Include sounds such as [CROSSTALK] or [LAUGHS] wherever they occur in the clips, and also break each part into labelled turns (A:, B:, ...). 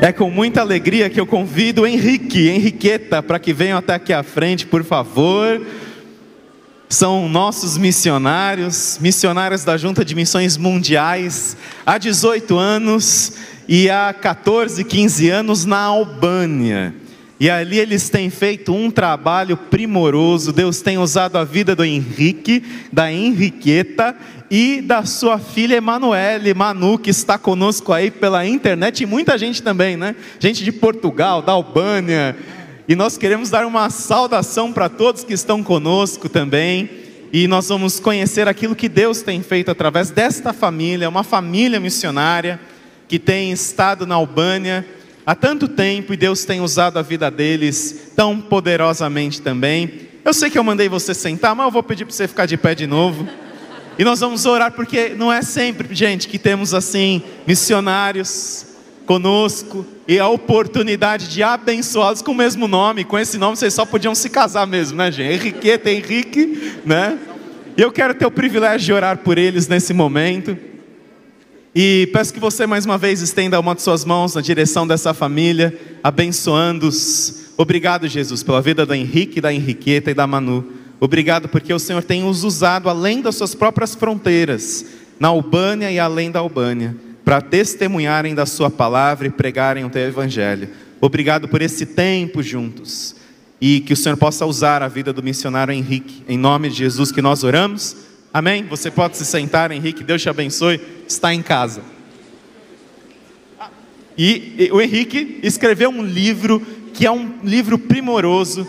A: É com muita alegria que eu convido Henrique, Henriqueta, para que venham até aqui à frente, por favor. São nossos missionários, missionários da Junta de Missões Mundiais, há 18 anos e há 14, 15 anos na Albânia. E ali eles têm feito um trabalho primoroso. Deus tem usado a vida do Henrique, da Henriqueta e da sua filha Emanuele, Manu, que está conosco aí pela internet, e muita gente também, né? Gente de Portugal, da Albânia. E nós queremos dar uma saudação para todos que estão conosco também. E nós vamos conhecer aquilo que Deus tem feito através desta família, uma família missionária que tem estado na Albânia há tanto tempo e Deus tem usado a vida deles tão poderosamente também. Eu sei que eu mandei você sentar, mas eu vou pedir para você ficar de pé de novo. E nós vamos orar porque não é sempre, gente, que temos assim missionários conosco e a oportunidade de abençoá-los com o mesmo nome. Com esse nome vocês só podiam se casar mesmo, né, gente? Henriqueta, Henrique, né? E eu quero ter o privilégio de orar por eles nesse momento. E peço que você mais uma vez estenda uma de suas mãos na direção dessa família, abençoando-os. Obrigado, Jesus, pela vida do Henrique, da Henriqueta e da Manu. Obrigado porque o Senhor tem os usado além das suas próprias fronteiras, na Albânia e além da Albânia, para testemunharem da Sua palavra e pregarem o Teu Evangelho. Obrigado por esse tempo juntos e que o Senhor possa usar a vida do missionário Henrique. Em nome de Jesus que nós oramos. Amém? Você pode se sentar, Henrique. Deus te abençoe. Está em casa. E, o Henrique escreveu um livro que é um livro primoroso,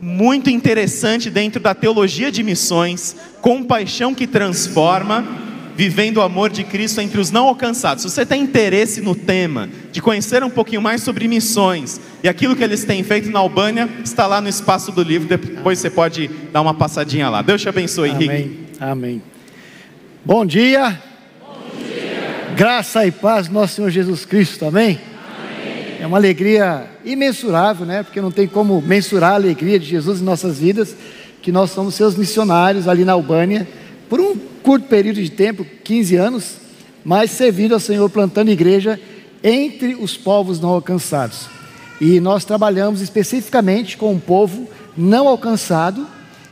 A: muito interessante dentro da teologia de missões, compaixão que transforma, vivendo o amor de Cristo entre os não alcançados. Se você tem interesse no tema, de conhecer um pouquinho mais sobre missões e aquilo que eles têm feito na Albânia, está lá no espaço do livro. Depois você pode dar uma passadinha lá. Deus te abençoe,
B: Amém.
A: Henrique.
B: Amém. Bom dia. Bom dia. Graça e paz do nosso Senhor Jesus Cristo. Amém? Amém. É uma alegria imensurável, né? Porque não tem como mensurar a alegria de Jesus em nossas vidas, que nós somos seus missionários ali na Albânia, por um curto período de tempo, 15 anos, mas servindo ao Senhor plantando igreja entre os povos não alcançados. E nós trabalhamos especificamente com um povo não alcançado,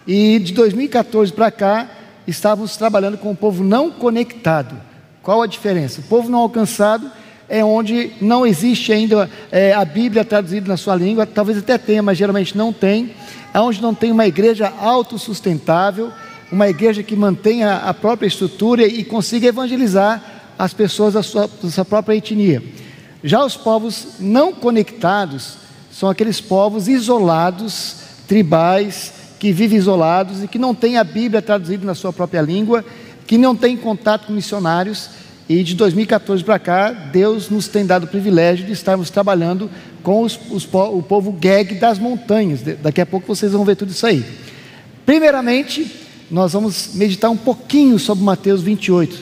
B: e de 2014 para cá, estávamos trabalhando com o povo não conectado. Qual a diferença? O povo não alcançado é onde não existe ainda é, a Bíblia traduzida na sua língua, talvez até tenha, mas geralmente não tem. É onde não tem uma igreja autossustentável, uma igreja que mantenha a própria estrutura e consiga evangelizar as pessoas da sua, da sua própria etnia. Já os povos não conectados são aqueles povos isolados, tribais, que vivem isolados e que não têm a Bíblia traduzida na sua própria língua, que não têm contato com missionários. E de 2014 para cá, Deus nos tem dado o privilégio de estarmos trabalhando com os, os, o povo gag das montanhas. Daqui a pouco vocês vão ver tudo isso aí. Primeiramente, nós vamos meditar um pouquinho sobre Mateus 28.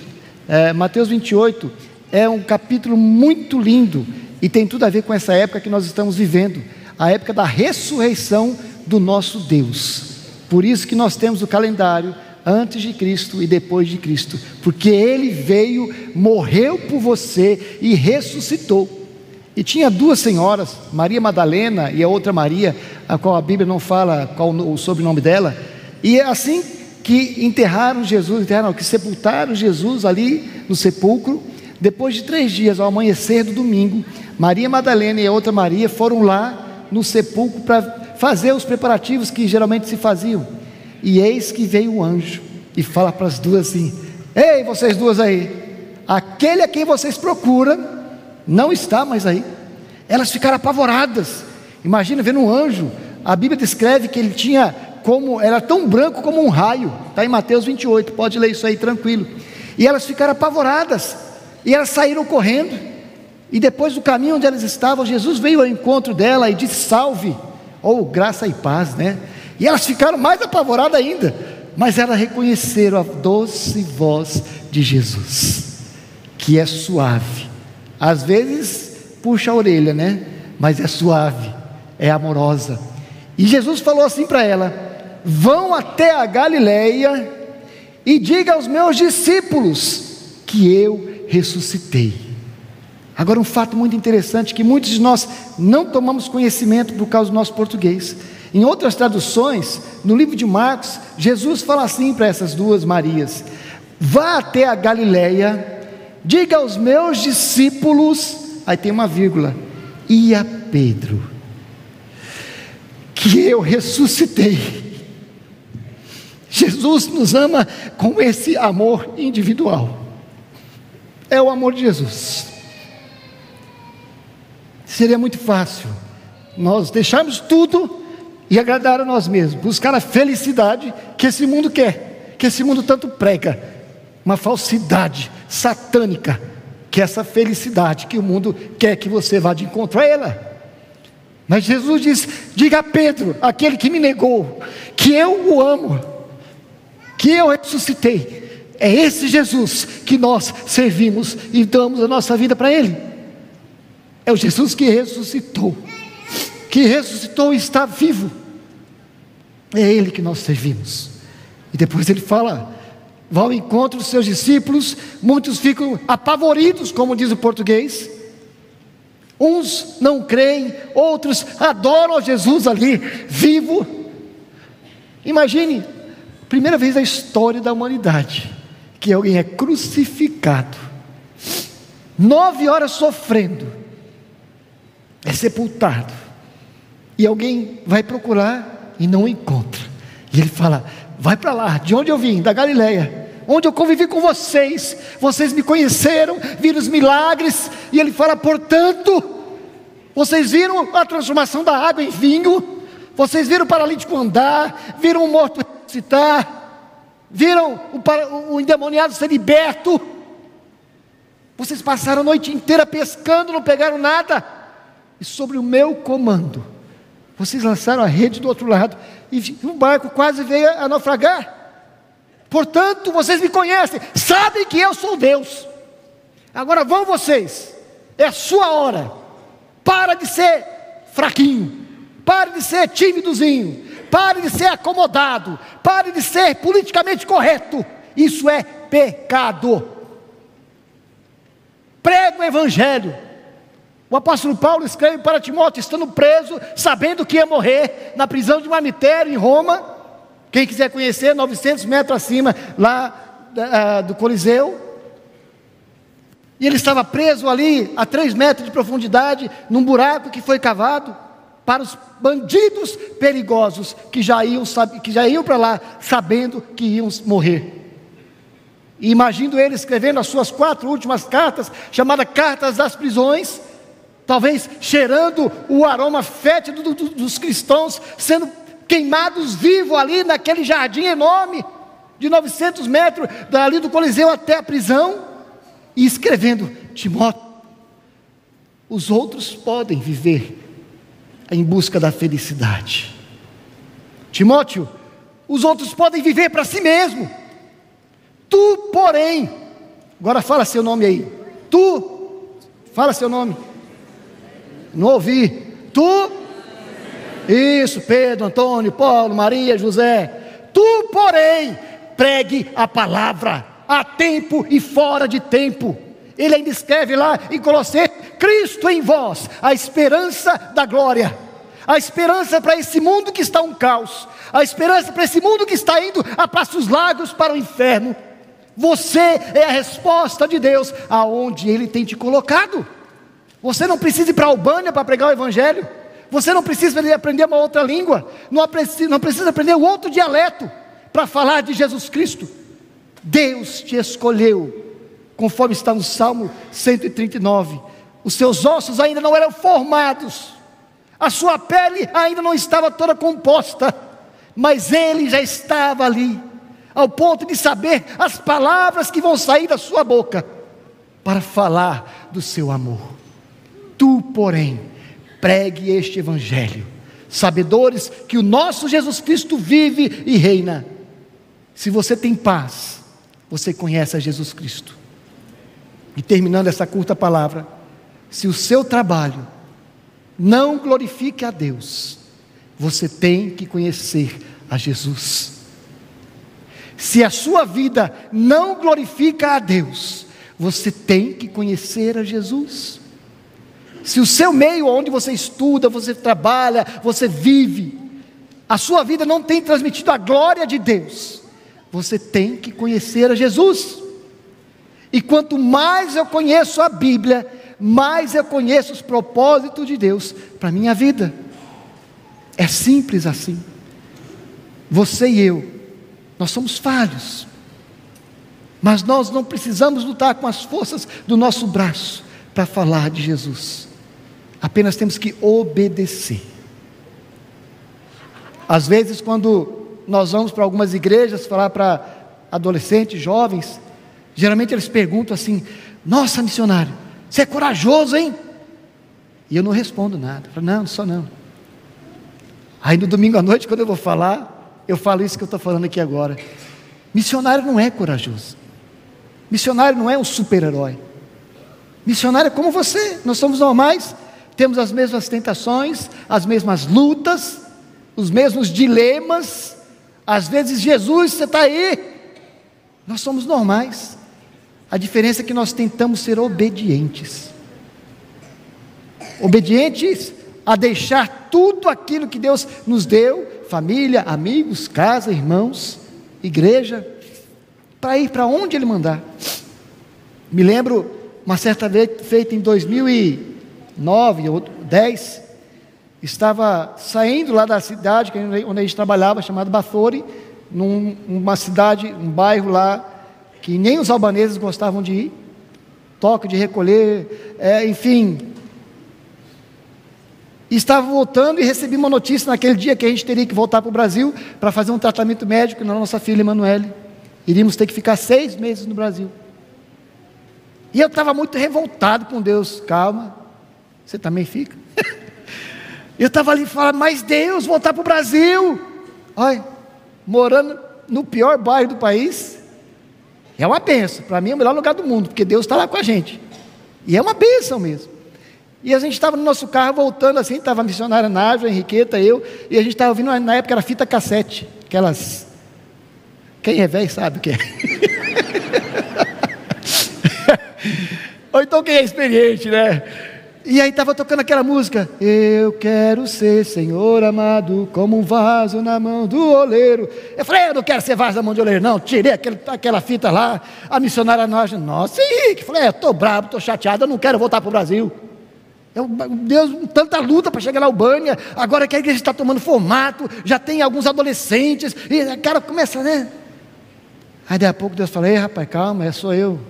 B: É, Mateus 28 é um capítulo muito lindo e tem tudo a ver com essa época que nós estamos vivendo a época da ressurreição do nosso Deus. Por isso que nós temos o calendário antes de Cristo e depois de Cristo, porque ele veio, morreu por você e ressuscitou. E tinha duas senhoras, Maria Madalena e a outra Maria, a qual a Bíblia não fala qual o sobrenome dela, e é assim que enterraram Jesus, enterraram, que sepultaram Jesus ali no sepulcro. Depois de três dias, ao amanhecer do domingo, Maria Madalena e a outra Maria foram lá no sepulcro para fazer os preparativos que geralmente se faziam. E eis que veio o anjo e fala para as duas assim: Ei, vocês duas aí, aquele a quem vocês procuram não está mais aí. Elas ficaram apavoradas. Imagina vendo um anjo. A Bíblia descreve que ele tinha como era tão branco como um raio. Está em Mateus 28. Pode ler isso aí tranquilo. E elas ficaram apavoradas. E elas saíram correndo. E depois do caminho onde elas estavam, Jesus veio ao encontro dela e disse: Salve ou graça e paz, né? E elas ficaram mais apavoradas ainda, mas elas reconheceram a doce voz de Jesus, que é suave. Às vezes puxa a orelha, né? Mas é suave, é amorosa. E Jesus falou assim para ela: Vão até a Galileia e diga aos meus discípulos que eu ressuscitei. Agora, um fato muito interessante que muitos de nós não tomamos conhecimento por causa do nosso português. Em outras traduções, no livro de Marcos, Jesus fala assim para essas duas Marias: Vá até a Galileia, diga aos meus discípulos, aí tem uma vírgula, e a Pedro, que eu ressuscitei. Jesus nos ama com esse amor individual. É o amor de Jesus. Seria muito fácil nós deixarmos tudo e agradar a nós mesmos, buscar a felicidade que esse mundo quer, que esse mundo tanto prega, uma falsidade satânica, que é essa felicidade que o mundo quer que você vá de encontro a ela. Mas Jesus diz: diga a Pedro, aquele que me negou, que eu o amo, que eu ressuscitei. É esse Jesus que nós servimos e damos a nossa vida para Ele. É o Jesus que ressuscitou, que ressuscitou e está vivo. É Ele que nós servimos. E depois ele fala: vá ao encontro dos seus discípulos, muitos ficam apavoridos, como diz o português. Uns não creem, outros adoram Jesus ali, vivo. Imagine, primeira vez na história da humanidade, que alguém é crucificado, nove horas sofrendo, é sepultado, e alguém vai procurar e não encontra. E ele fala: Vai para lá, de onde eu vim, da Galileia, onde eu convivi com vocês, vocês me conheceram, viram os milagres. E ele fala: Portanto, vocês viram a transformação da água em vinho, vocês viram o paralítico andar, viram o morto ressuscitar, viram o, o endemoniado ser liberto. Vocês passaram a noite inteira pescando, não pegaram nada. E sobre o meu comando, vocês lançaram a rede do outro lado e o barco quase veio a naufragar. Portanto, vocês me conhecem, sabem que eu sou Deus. Agora vão vocês, é a sua hora. Para de ser fraquinho, pare de ser tímidozinho, pare de ser acomodado, pare de ser politicamente correto. Isso é pecado. Prega o Evangelho. O apóstolo Paulo escreve para Timóteo, estando preso, sabendo que ia morrer, na prisão de Marmitério, em Roma. Quem quiser conhecer, 900 metros acima, lá uh, do Coliseu. E ele estava preso ali, a 3 metros de profundidade, num buraco que foi cavado para os bandidos perigosos que já iam, iam para lá, sabendo que iam morrer. E imagino ele escrevendo as suas quatro últimas cartas, chamadas Cartas das Prisões, talvez cheirando o aroma fétido do, do, dos cristãos, sendo queimados vivos ali naquele jardim enorme, de 900 metros, dali do Coliseu até a prisão, e escrevendo: Timóteo, os outros podem viver em busca da felicidade. Timóteo, os outros podem viver para si mesmo. Tu, porém, agora fala seu nome aí. Tu, fala seu nome. Não ouvi. Tu? Isso, Pedro, Antônio, Paulo, Maria, José. Tu, porém, pregue a palavra a tempo e fora de tempo. Ele ainda escreve lá em Colossenses: Cristo em vós, a esperança da glória, a esperança para esse mundo que está um caos, a esperança para esse mundo que está indo a passos largos para o inferno. Você é a resposta de Deus aonde Ele tem te colocado. Você não precisa ir para a Albânia para pregar o Evangelho. Você não precisa aprender uma outra língua. Não precisa, não precisa aprender outro dialeto para falar de Jesus Cristo. Deus te escolheu, conforme está no Salmo 139. Os seus ossos ainda não eram formados, a sua pele ainda não estava toda composta, mas Ele já estava ali, ao ponto de saber as palavras que vão sair da sua boca para falar do seu amor. Tu, porém, pregue este evangelho, sabedores que o nosso Jesus Cristo vive e reina. Se você tem paz, você conhece a Jesus Cristo. E terminando essa curta palavra, se o seu trabalho não glorifique a Deus, você tem que conhecer a Jesus. Se a sua vida não glorifica a Deus, você tem que conhecer a Jesus. Se o seu meio onde você estuda, você trabalha, você vive, a sua vida não tem transmitido a glória de Deus, você tem que conhecer a Jesus. E quanto mais eu conheço a Bíblia, mais eu conheço os propósitos de Deus para a minha vida. É simples assim. Você e eu, nós somos falhos, mas nós não precisamos lutar com as forças do nosso braço para falar de Jesus, apenas temos que obedecer. Às vezes, quando nós vamos para algumas igrejas falar para adolescentes, jovens, geralmente eles perguntam assim: Nossa, missionário, você é corajoso, hein? E eu não respondo nada. Falo, não, não sou não. Aí no domingo à noite, quando eu vou falar, eu falo isso que eu estou falando aqui agora. Missionário não é corajoso. Missionário não é um super-herói. Missionário é como você, nós somos normais, temos as mesmas tentações, as mesmas lutas, os mesmos dilemas. Às vezes, Jesus, você está aí. Nós somos normais. A diferença é que nós tentamos ser obedientes. Obedientes a deixar tudo aquilo que Deus nos deu família, amigos, casa, irmãos, igreja para ir para onde Ele mandar. Me lembro uma certa vez, feita em 2009 ou 10, estava saindo lá da cidade onde a gente trabalhava, chamada Bafori, numa cidade, um bairro lá que nem os albaneses gostavam de ir, toque de recolher, é, enfim, Estava voltando e recebi uma notícia naquele dia que a gente teria que voltar para o Brasil para fazer um tratamento médico na nossa filha Emanuele. Iríamos ter que ficar seis meses no Brasil. E eu estava muito revoltado com Deus. Calma, você também fica. [LAUGHS] eu estava ali falando, mas Deus, voltar para o Brasil. Olha, morando no pior bairro do país. É uma benção. Para mim é o melhor lugar do mundo, porque Deus está lá com a gente. E é uma benção mesmo. E a gente estava no nosso carro voltando assim, estava a missionária Nájua, Henriqueta, eu, e a gente estava ouvindo, na época era fita cassete, aquelas. Quem é velho sabe o que é. [LAUGHS] Ou então quem é experiente, né? E aí estava tocando aquela música. Eu quero ser, Senhor amado, como um vaso na mão do oleiro. Eu falei, eu não quero ser vaso na mão do oleiro, não. Tirei aquele, aquela fita lá. A missionária nós, nossa, Henrique. Falei, é, estou bravo, estou chateado, eu não quero voltar para o Brasil. Eu, Deus, tanta luta para chegar na Albânia, agora que a igreja está tomando formato, já tem alguns adolescentes, e o cara começa, né? Aí daí a pouco Deus fala, ei rapaz, calma, é só eu.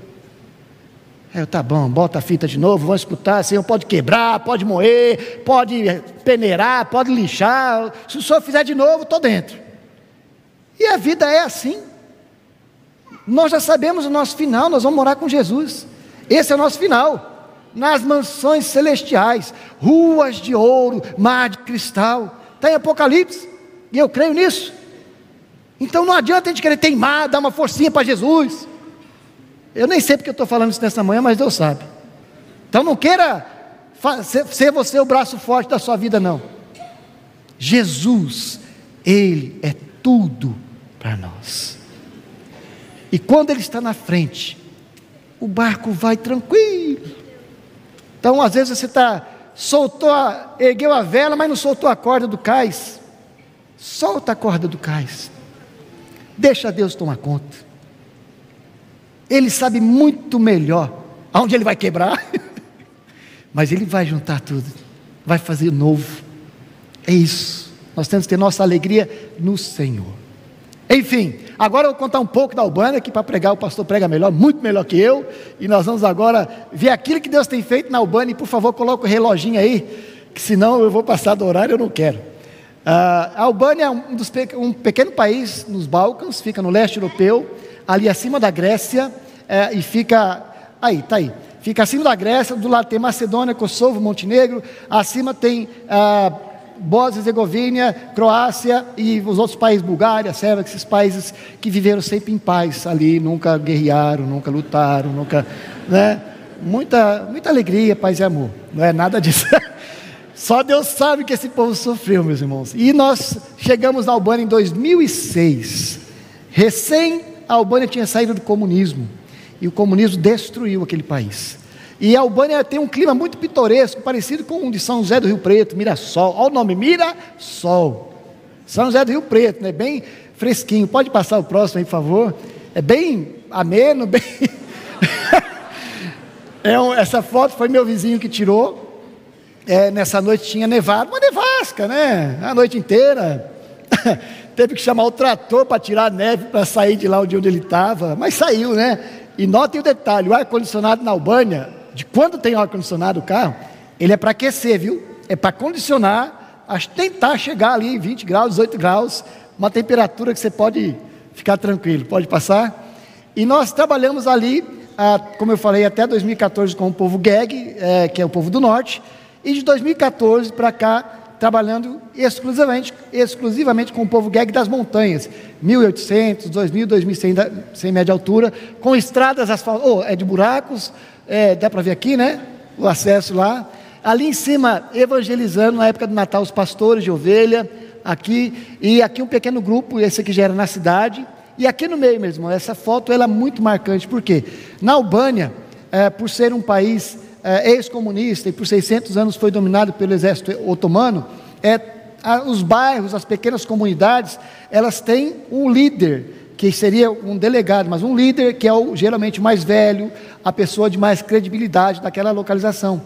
B: Aí eu, tá bom, bota a fita de novo, vamos escutar, Senhor, pode quebrar, pode moer, pode peneirar, pode lixar, se o Senhor fizer de novo, estou dentro. E a vida é assim. Nós já sabemos o nosso final, nós vamos morar com Jesus. Esse é o nosso final nas mansões celestiais, ruas de ouro, mar de cristal. Está em Apocalipse, e eu creio nisso. Então não adianta a gente querer teimar, dar uma forcinha para Jesus. Eu nem sei porque eu estou falando isso nessa manhã, mas Deus sabe. Então não queira ser você o braço forte da sua vida, não. Jesus, Ele é tudo para nós. E quando Ele está na frente, o barco vai tranquilo. Então, às vezes você está, soltou, a, ergueu a vela, mas não soltou a corda do cais. Solta a corda do cais. Deixa Deus tomar conta. Ele sabe muito melhor aonde ele vai quebrar, [LAUGHS] mas ele vai juntar tudo, vai fazer novo. É isso. Nós temos que ter nossa alegria no Senhor. Enfim, agora eu vou contar um pouco da Albânia, que para pregar o pastor prega melhor, muito melhor que eu. E nós vamos agora ver aquilo que Deus tem feito na Albânia. E por favor, coloque o reloginho aí, que senão eu vou passar do horário, eu não quero. Uh, a Albânia é um, dos, um, pequeno país nos Balcãs, fica no leste europeu, ali acima da Grécia, uh, e fica. Aí, está aí. Fica acima da Grécia, do lado tem Macedônia, Kosovo, Montenegro, acima tem. Uh, Bósnia Herzegovina, Croácia e os outros países, Bulgária, Sérvia, esses países que viveram sempre em paz ali, nunca guerrearam, nunca lutaram, nunca, né? Muita, muita alegria, paz e amor. Não é nada disso. [LAUGHS] Só Deus sabe que esse povo sofreu, meus irmãos. E nós chegamos na Albânia em 2006. Recém a Albânia tinha saído do comunismo. E o comunismo destruiu aquele país. E Albânia tem um clima muito pitoresco, parecido com o de São José do Rio Preto, Mirassol. Olha o nome, Mirassol. São José do Rio Preto, né? Bem fresquinho. Pode passar o próximo aí, por favor. É bem ameno, [LAUGHS] bem. é um, essa foto foi meu vizinho que tirou. É, nessa noite tinha nevado, uma nevasca, né? A noite inteira. [LAUGHS] Teve que chamar o trator para tirar a neve para sair de lá onde ele estava, mas saiu, né? E notem o detalhe: o ar-condicionado na Albânia, de quando tem ar-condicionado o carro, ele é para aquecer, viu? É para condicionar, a tentar chegar ali em 20 graus, 18 graus, uma temperatura que você pode ficar tranquilo, pode passar. E nós trabalhamos ali, como eu falei, até 2014 com o povo Geg, é, que é o povo do norte, e de 2014 para cá, trabalhando exclusivamente, exclusivamente com o povo Geg das montanhas, 1.800, 2.000, 2.100 sem média altura, com estradas asfaltadas, oh, é de buracos, é, dá para ver aqui, né? O acesso lá. Ali em cima, evangelizando na época do Natal os pastores de ovelha, aqui, e aqui um pequeno grupo, esse aqui já era na cidade, e aqui no meio mesmo, essa foto ela é muito marcante, porque na Albânia, é, por ser um país é, ex-comunista e por 600 anos foi dominado pelo exército otomano, é, a, os bairros, as pequenas comunidades, elas têm um líder, que seria um delegado, mas um líder que é o, geralmente mais velho, a pessoa de mais credibilidade daquela localização.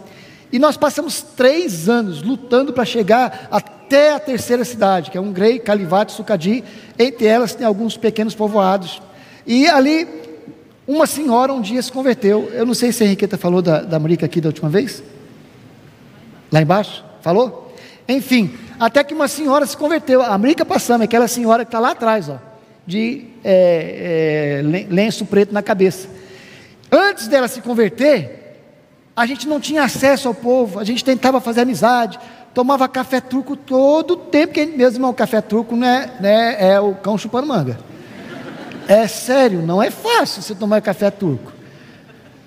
B: E nós passamos três anos lutando para chegar até a terceira cidade, que é Grey, Calivate, Sucadi. Entre elas tem alguns pequenos povoados. E ali uma senhora um dia se converteu. Eu não sei se a Henriqueta falou da, da Murica aqui da última vez. Lá embaixo? Falou? Enfim, até que uma senhora se converteu. A Murica passando, aquela senhora que está lá atrás, ó, de é, é, lenço preto na cabeça. Antes dela se converter, a gente não tinha acesso ao povo, a gente tentava fazer amizade, tomava café turco todo o tempo, que mesmo o café turco não é, né, é o cão chupando manga. É sério, não é fácil você tomar café turco.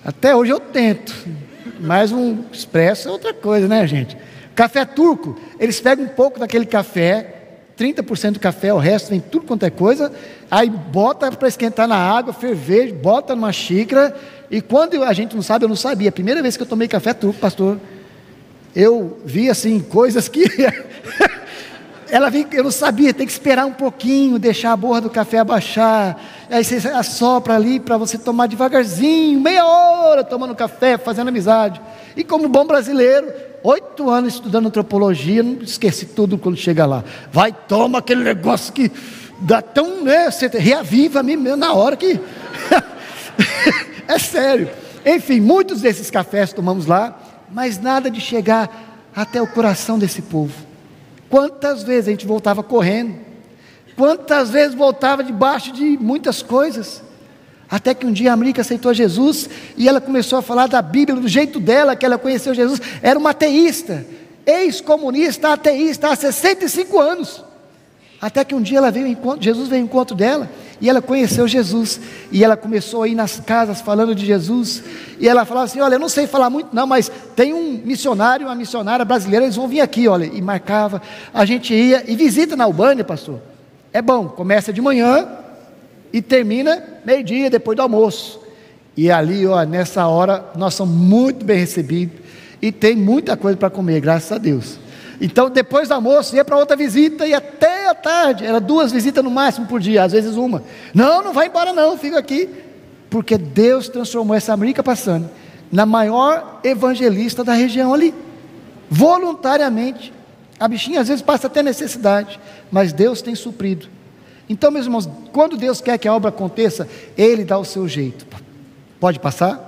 B: Até hoje eu tento. Mas um expresso é outra coisa, né, gente? Café turco, eles pegam um pouco daquele café, 30% do café, o resto vem tudo quanto é coisa, aí bota para esquentar na água, ferver, bota numa xícara, e quando a gente não sabe, eu não sabia, primeira vez que eu tomei café turco, pastor, eu vi assim, coisas que [LAUGHS] ela vem, eu não sabia, tem que esperar um pouquinho, deixar a borra do café abaixar. Aí você assopra ali para você tomar devagarzinho, meia hora tomando café, fazendo amizade. E como bom brasileiro, oito anos estudando antropologia, não esqueci tudo quando chega lá. Vai, toma aquele negócio que dá tão, né? Você reaviva a mim mesmo na hora que. [LAUGHS] é sério. Enfim, muitos desses cafés tomamos lá, mas nada de chegar até o coração desse povo. Quantas vezes a gente voltava correndo, quantas vezes voltava debaixo de muitas coisas, até que um dia a América aceitou Jesus e ela começou a falar da Bíblia do jeito dela, que ela conheceu Jesus, era uma ateísta, ex-comunista, ateísta, há 65 anos. Até que um dia ela veio, Jesus veio ao encontro dela e ela conheceu Jesus. E ela começou a ir nas casas falando de Jesus. E ela falava assim: Olha, eu não sei falar muito, não, mas tem um missionário, uma missionária brasileira, eles vão vir aqui, olha. E marcava. A gente ia e visita na Albânia, pastor. É bom, começa de manhã e termina meio-dia, depois do almoço. E ali, ó, nessa hora, nós somos muito bem recebidos. E tem muita coisa para comer, graças a Deus. Então, depois do almoço, ia para outra visita e até a tarde. Era duas visitas no máximo por dia, às vezes uma. Não, não vai embora, não, fica aqui. Porque Deus transformou essa América passando na maior evangelista da região ali. Voluntariamente. A bichinha às vezes passa até necessidade, mas Deus tem suprido. Então, meus irmãos, quando Deus quer que a obra aconteça, Ele dá o seu jeito. Pode passar?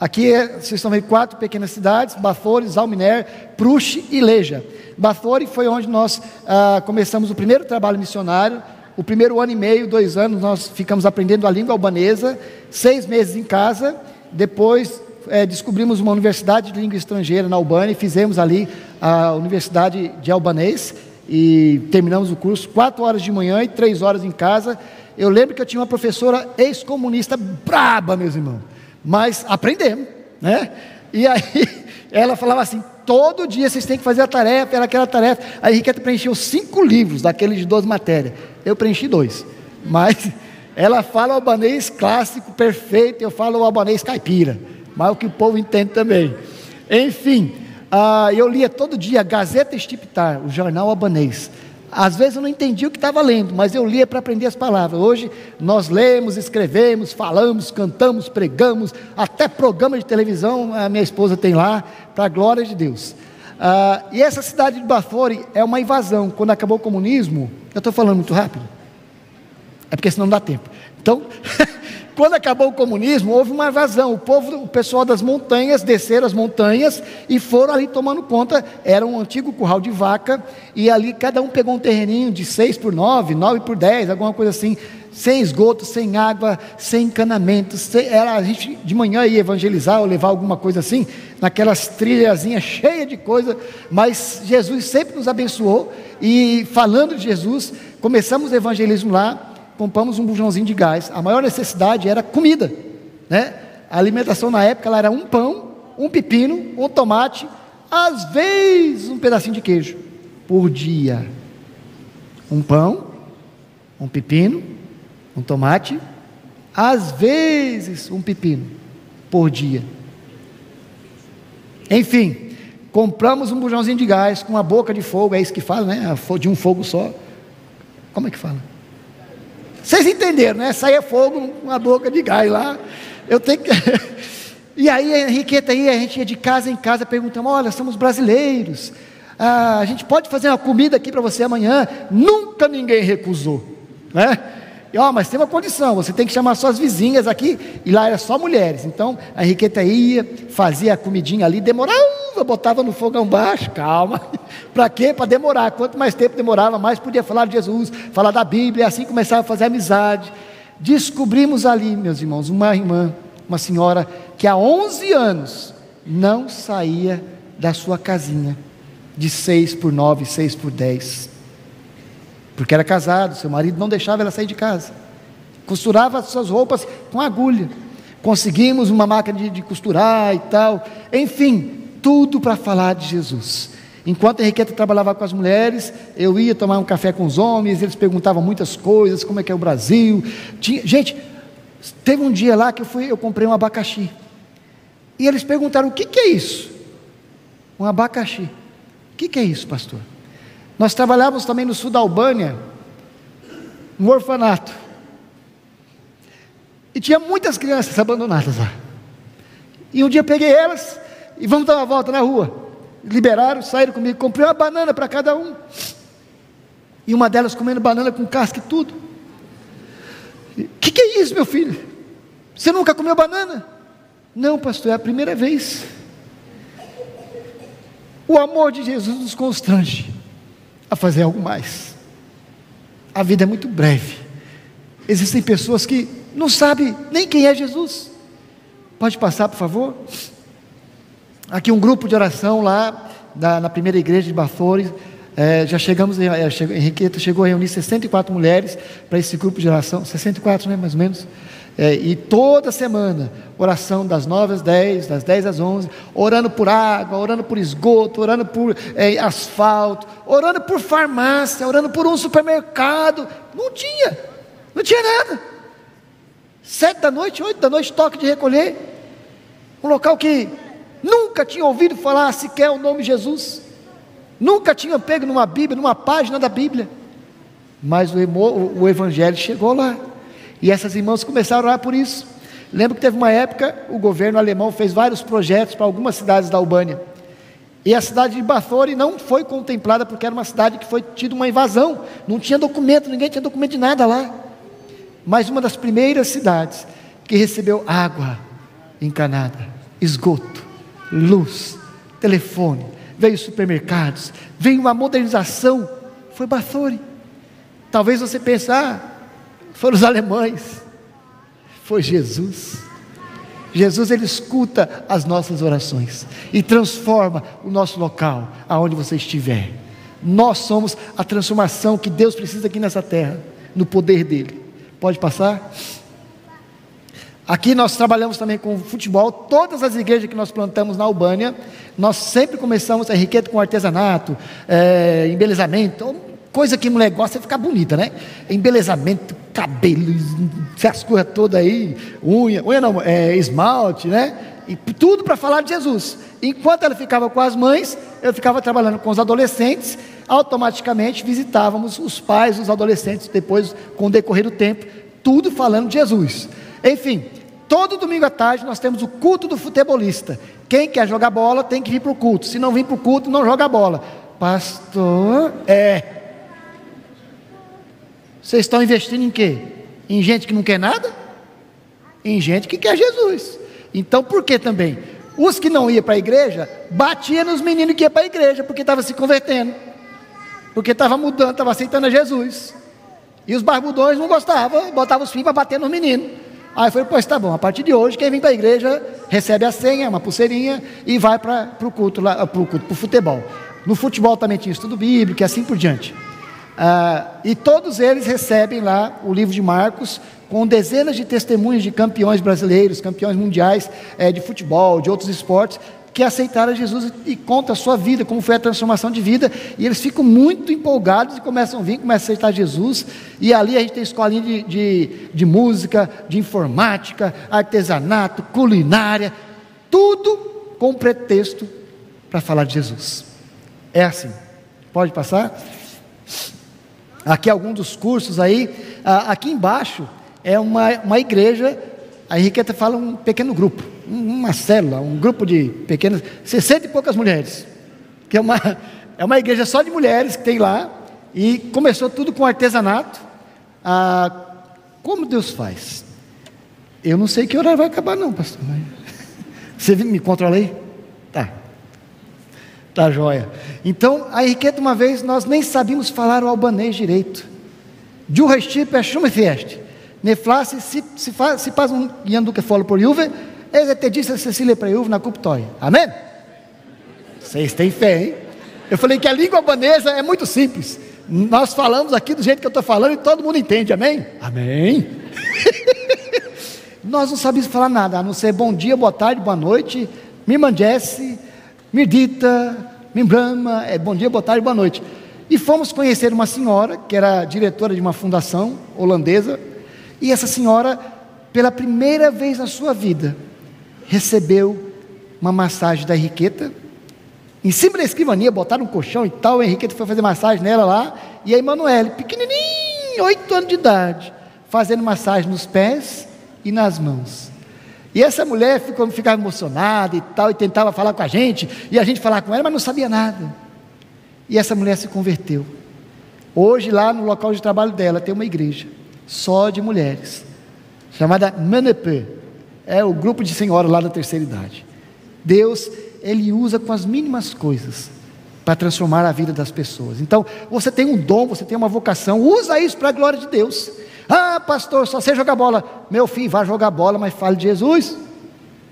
B: Aqui é, vocês estão vendo quatro pequenas cidades: Bathori, Zalminer, Prush e Leja. Bathori foi onde nós ah, começamos o primeiro trabalho missionário. O primeiro ano e meio, dois anos, nós ficamos aprendendo a língua albanesa, seis meses em casa. Depois é, descobrimos uma universidade de língua estrangeira na Albânia e fizemos ali a Universidade de Albanês e terminamos o curso quatro horas de manhã e três horas em casa. Eu lembro que eu tinha uma professora ex-comunista braba, meus irmãos mas aprendemos, né? E aí [LAUGHS] ela falava assim: todo dia vocês têm que fazer a tarefa, era aquela tarefa. A Henriqueta preencheu cinco livros, daqueles de 12 matérias. Eu preenchi dois. Mas [LAUGHS] ela fala o albanês clássico, perfeito, eu falo o albanês caipira. mas o que o povo entende também. Enfim, uh, eu lia todo dia Gazeta Estiptar, o jornal albanês. Às vezes eu não entendia o que estava lendo, mas eu lia para aprender as palavras. Hoje nós lemos, escrevemos, falamos, cantamos, pregamos, até programa de televisão a minha esposa tem lá, para a glória de Deus. Uh, e essa cidade de Bafori é uma invasão. Quando acabou o comunismo, eu estou falando muito rápido, é porque senão não dá tempo. Então, [LAUGHS] quando acabou o comunismo, houve uma invasão. O povo, o pessoal das montanhas desceram as montanhas e foram ali tomando conta. Era um antigo curral de vaca e ali cada um pegou um terreninho de 6 por 9, 9 por 10, alguma coisa assim, sem esgoto, sem água, sem encanamento. Sem, era a gente de manhã ia evangelizar ou levar alguma coisa assim, naquelas trilhazinhas cheias de coisa, mas Jesus sempre nos abençoou e falando de Jesus, começamos o evangelismo lá compramos um bujãozinho de gás. A maior necessidade era comida, né? A alimentação na época era um pão, um pepino, um tomate, às vezes um pedacinho de queijo por dia. Um pão, um pepino, um tomate, às vezes um pepino por dia. Enfim, compramos um bujãozinho de gás com a boca de fogo, é isso que fala, né? De um fogo só. Como é que fala? Vocês entenderam, né? Saia fogo uma boca de gás lá. Eu tenho que. [LAUGHS] e aí, Henriqueta, aí a gente ia de casa em casa perguntando: olha, somos brasileiros. Ah, a gente pode fazer uma comida aqui para você amanhã. Nunca ninguém recusou, né? E, ó, mas tem uma condição, você tem que chamar suas vizinhas aqui, e lá era só mulheres. Então a Henriqueta ia, fazia a comidinha ali, demorava, botava no fogão baixo, calma. [LAUGHS] Para quê? Para demorar. Quanto mais tempo demorava, mais podia falar de Jesus, falar da Bíblia, e assim começava a fazer amizade. Descobrimos ali, meus irmãos, uma irmã, uma senhora que há 11 anos não saía da sua casinha, de 6 por 9, 6 por 10 porque era casado, seu marido não deixava ela sair de casa. Costurava as suas roupas com agulha. Conseguimos uma máquina de, de costurar e tal. Enfim, tudo para falar de Jesus. Enquanto Henriqueta trabalhava com as mulheres, eu ia tomar um café com os homens, eles perguntavam muitas coisas, como é que é o Brasil. Tinha, gente, teve um dia lá que eu fui, eu comprei um abacaxi. E eles perguntaram: o que, que é isso? Um abacaxi. O que, que é isso, pastor? Nós trabalhávamos também no sul da Albânia, um orfanato. E tinha muitas crianças abandonadas lá. E um dia peguei elas e vamos dar uma volta na rua. Liberaram, saíram comigo, comprei uma banana para cada um. E uma delas comendo banana com casca e tudo. O que, que é isso, meu filho? Você nunca comeu banana? Não, pastor, é a primeira vez. O amor de Jesus nos constrange a fazer algo mais. A vida é muito breve. Existem pessoas que não sabem nem quem é Jesus. Pode passar, por favor? Aqui um grupo de oração lá na, na primeira igreja de Bafores. É, já chegamos, é, chegou, Henriqueta chegou a reunir 64 mulheres para esse grupo de oração, 64, né, mais ou menos. É, e toda semana, oração das 9 às 10, das 10 às 11, orando por água, orando por esgoto, orando por é, asfalto, orando por farmácia, orando por um supermercado. Não tinha, não tinha nada. Sete da noite, oito da noite, toque de recolher. Um local que nunca tinha ouvido falar sequer o nome Jesus, nunca tinha pego numa Bíblia, numa página da Bíblia. Mas o, o Evangelho chegou lá. E essas irmãs começaram a orar por isso. Lembro que teve uma época, o governo alemão fez vários projetos para algumas cidades da Albânia. E a cidade de Bathori não foi contemplada porque era uma cidade que foi tido uma invasão, não tinha documento, ninguém tinha documento de nada lá. Mas uma das primeiras cidades que recebeu água encanada, esgoto, luz, telefone, veio supermercados, veio uma modernização, foi Bathori. Talvez você pense, ah, foram os alemães, foi Jesus. Jesus ele escuta as nossas orações e transforma o nosso local, aonde você estiver. Nós somos a transformação que Deus precisa aqui nessa terra, no poder dele. Pode passar? Aqui nós trabalhamos também com futebol. Todas as igrejas que nós plantamos na Albânia, nós sempre começamos a enriquecer com artesanato, é, embelezamento, coisa que mulher gosta é ficar bonita, né? Embelezamento, cabelo, essas coisas todas aí, unha, unha não, é, esmalte, né? E tudo para falar de Jesus. Enquanto ela ficava com as mães, eu ficava trabalhando com os adolescentes, automaticamente visitávamos os pais dos adolescentes, depois, com o decorrer do tempo, tudo falando de Jesus. Enfim, todo domingo à tarde nós temos o culto do futebolista. Quem quer jogar bola tem que vir para o culto. Se não vir para o culto, não joga bola. Pastor, é. Vocês estão investindo em quê? Em gente que não quer nada? Em gente que quer Jesus. Então, por que também? Os que não iam para a igreja, batiam nos meninos que iam para a igreja, porque estavam se convertendo, porque estava mudando, estava aceitando a Jesus. E os barbudões não gostavam, botavam os filhos para bater nos meninos. Aí falei, pois tá bom, a partir de hoje, quem vem para a igreja recebe a senha, uma pulseirinha, e vai para o culto, para o futebol. No futebol também tinha estudo bíblico e assim por diante. Ah, e todos eles recebem lá o livro de Marcos, com dezenas de testemunhos de campeões brasileiros, campeões mundiais é, de futebol, de outros esportes, que aceitaram Jesus e contam a sua vida, como foi a transformação de vida, e eles ficam muito empolgados e começam a vir, começam a aceitar Jesus, e ali a gente tem escolinha de, de, de música, de informática, artesanato, culinária, tudo com pretexto para falar de Jesus. É assim. Pode passar? Aqui algum dos cursos aí, aqui embaixo é uma, uma igreja, a Henriqueta fala um pequeno grupo, uma célula, um grupo de pequenas, 60 e poucas mulheres, que é uma, é uma igreja só de mulheres que tem lá, e começou tudo com artesanato. Ah, como Deus faz? Eu não sei que hora vai acabar, não, pastor. [LAUGHS] Você me controla aí? Tá. Tá joia. Então, a Henriqueta, uma vez, nós nem sabíamos falar o albanês direito. De um restipo é fieste. Neflasse se, se, faz, se faz um iando que fala por Juve, ele te disse Cecília para Juve na cuptoia. Amém? Vocês têm fé, hein? Eu falei que a língua albanesa é muito simples. Nós falamos aqui do jeito que eu estou falando e todo mundo entende, amém? Amém. [LAUGHS] Nós não sabíamos falar nada, a não ser bom dia, boa tarde, boa noite, Mirdita, Mimbrama, é bom dia, boa tarde, boa noite. E fomos conhecer uma senhora, que era diretora de uma fundação holandesa, e essa senhora, pela primeira vez na sua vida, recebeu uma massagem da Henriqueta. Em cima da escrivania, botaram um colchão e tal. A Henriqueta foi fazer massagem nela lá. E a Emanuele, pequenininho, oito anos de idade, fazendo massagem nos pés e nas mãos. E essa mulher ficou, ficava emocionada e tal, e tentava falar com a gente, e a gente falava com ela, mas não sabia nada. E essa mulher se converteu. Hoje, lá no local de trabalho dela, tem uma igreja só de mulheres, chamada Menepe. É o grupo de senhoras lá da terceira idade. Deus, Ele usa com as mínimas coisas para transformar a vida das pessoas. Então, você tem um dom, você tem uma vocação, usa isso para a glória de Deus. Ah, pastor, só sei jogar bola. Meu filho, vá jogar bola, mas fale de Jesus.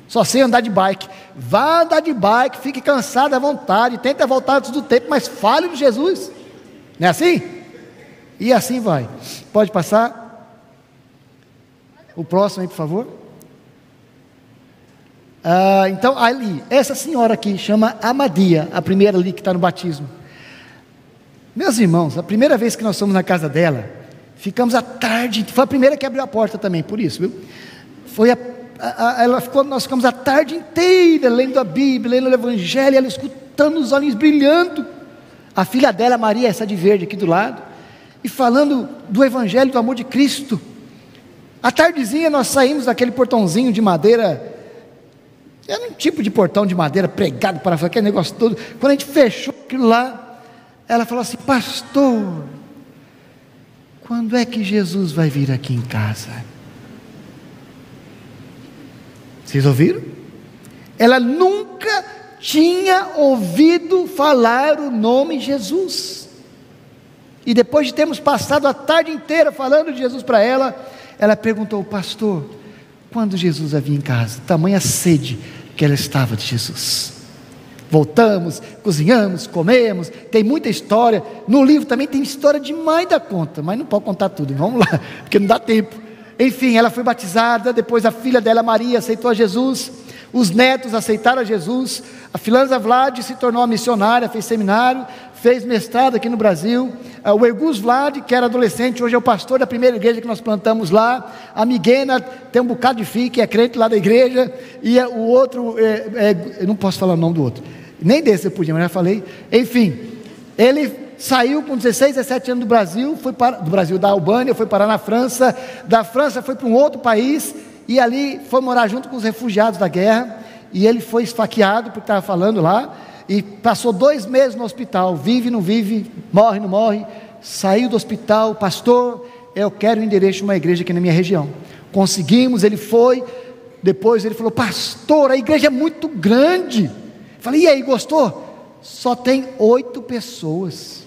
B: Só sei andar de bike. Vá andar de bike, fique cansado à vontade, tenta voltar antes do tempo, mas fale de Jesus. Não é assim? E assim vai. Pode passar? O próximo aí, por favor. Ah, então, ali, essa senhora aqui chama Amadia, a primeira ali que está no batismo. Meus irmãos, a primeira vez que nós fomos na casa dela, ficamos a tarde, foi a primeira que abriu a porta também, por isso, viu? Foi a, a, a, ela ficou, nós ficamos a tarde inteira lendo a Bíblia, lendo o Evangelho, ela escutando os olhos brilhando. A filha dela, Maria, essa de verde aqui do lado, e falando do Evangelho, do amor de Cristo. À tardezinha nós saímos daquele portãozinho de madeira, era um tipo de portão de madeira pregado para aquele negócio todo. Quando a gente fechou aquilo lá, ela falou assim: Pastor, quando é que Jesus vai vir aqui em casa? Vocês ouviram? Ela nunca tinha ouvido falar o nome Jesus. E depois de termos passado a tarde inteira falando de Jesus para ela, ela perguntou, pastor, quando Jesus havia em casa? Tamanha sede que ela estava de Jesus. Voltamos, cozinhamos, comemos, tem muita história. No livro também tem história demais da conta, mas não pode contar tudo, vamos lá, [LAUGHS] porque não dá tempo. Enfim, ela foi batizada, depois a filha dela, Maria, aceitou a Jesus, os netos aceitaram a Jesus, a Filanza Vlad se tornou missionária, fez seminário, fez mestrado aqui no Brasil. Ah, o Ergus Vlad, que era adolescente, hoje é o pastor da primeira igreja que nós plantamos lá. A Miguena tem um bocado de filho, que é crente lá da igreja. E o outro, é, é, eu não posso falar o nome do outro. Nem desse eu podia, mas já falei. Enfim, ele saiu com 16, 17 anos do Brasil, foi para, do Brasil, da Albânia, foi parar na França. Da França foi para um outro país e ali foi morar junto com os refugiados da guerra. E ele foi esfaqueado, porque estava falando lá e passou dois meses no hospital, vive, não vive, morre, não morre, saiu do hospital, pastor, eu quero o endereço de uma igreja aqui na minha região. Conseguimos, ele foi, depois ele falou, pastor, a igreja é muito grande. Falei, e aí, gostou? Só tem oito pessoas.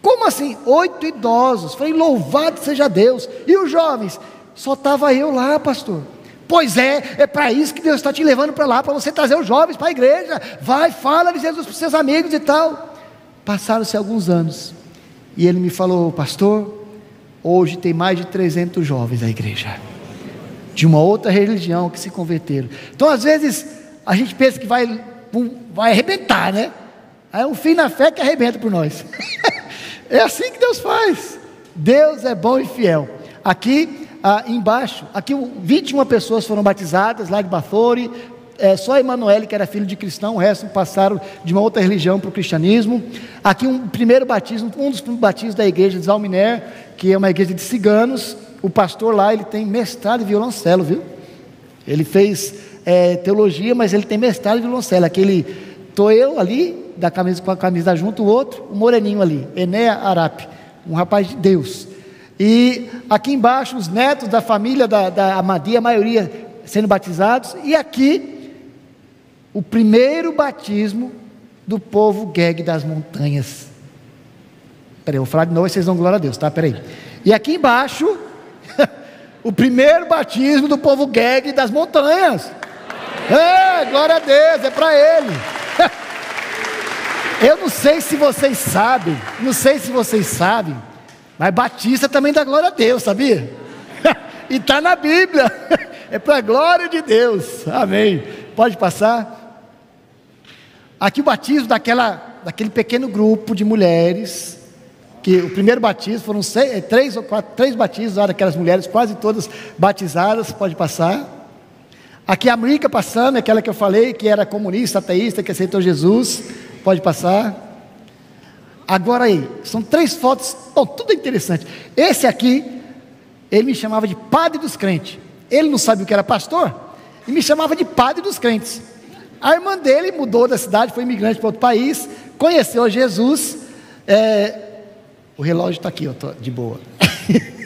B: Como assim? Oito idosos. Falei, louvado seja Deus. E os jovens? Só estava eu lá, pastor. Pois é, é para isso que Deus está te levando para lá, para você trazer os jovens para a igreja. Vai, fala de Jesus para os seus amigos e tal. Passaram-se alguns anos. E ele me falou, pastor, hoje tem mais de 300 jovens na igreja. De uma outra religião que se converteram. Então, às vezes, a gente pensa que vai, vai arrebentar, né? É um fim na fé que arrebenta por nós. [LAUGHS] é assim que Deus faz. Deus é bom e fiel. Aqui ah, embaixo, aqui 21 pessoas foram batizadas lá de Bathori, é, só Emanuele, que era filho de cristão, o resto passaram de uma outra religião para o cristianismo. Aqui um primeiro batismo, um dos batismos da igreja de Zalminer, que é uma igreja de ciganos. O pastor lá, ele tem mestrado em violoncelo, viu? Ele fez é, teologia, mas ele tem mestrado em violoncelo. Aquele, estou eu ali, da camisa, com a camisa junto, o outro, o moreninho ali, Enea Arape, um rapaz de Deus. E aqui embaixo, os netos da família da, da Amadia, a maioria sendo batizados. E aqui, o primeiro batismo do povo Geg das montanhas. Peraí, eu vou falar de novo e vocês dão glória a Deus, tá? Peraí. E aqui embaixo, [LAUGHS] o primeiro batismo do povo Geg das montanhas. É, glória a Deus, é para ele. [LAUGHS] Eu não sei se vocês sabem, não sei se vocês sabem, mas Batista também dá glória a Deus, sabia? [LAUGHS] e está na Bíblia. [LAUGHS] é para a glória de Deus. Amém. Pode passar. Aqui o batismo daquela, daquele pequeno grupo de mulheres. Que o primeiro batismo foram seis, é, três ou quatro, três batismos lá daquelas mulheres, quase todas batizadas. Pode passar. Aqui a América passando, aquela que eu falei, que era comunista, ateísta, que aceitou Jesus. Pode passar. Agora aí, são três fotos, bom, tudo interessante. Esse aqui, ele me chamava de padre dos crentes. Ele não sabia o que era pastor e me chamava de padre dos crentes. A irmã dele mudou da cidade, foi imigrante para outro país, conheceu Jesus. É, o relógio está aqui, ó, de boa.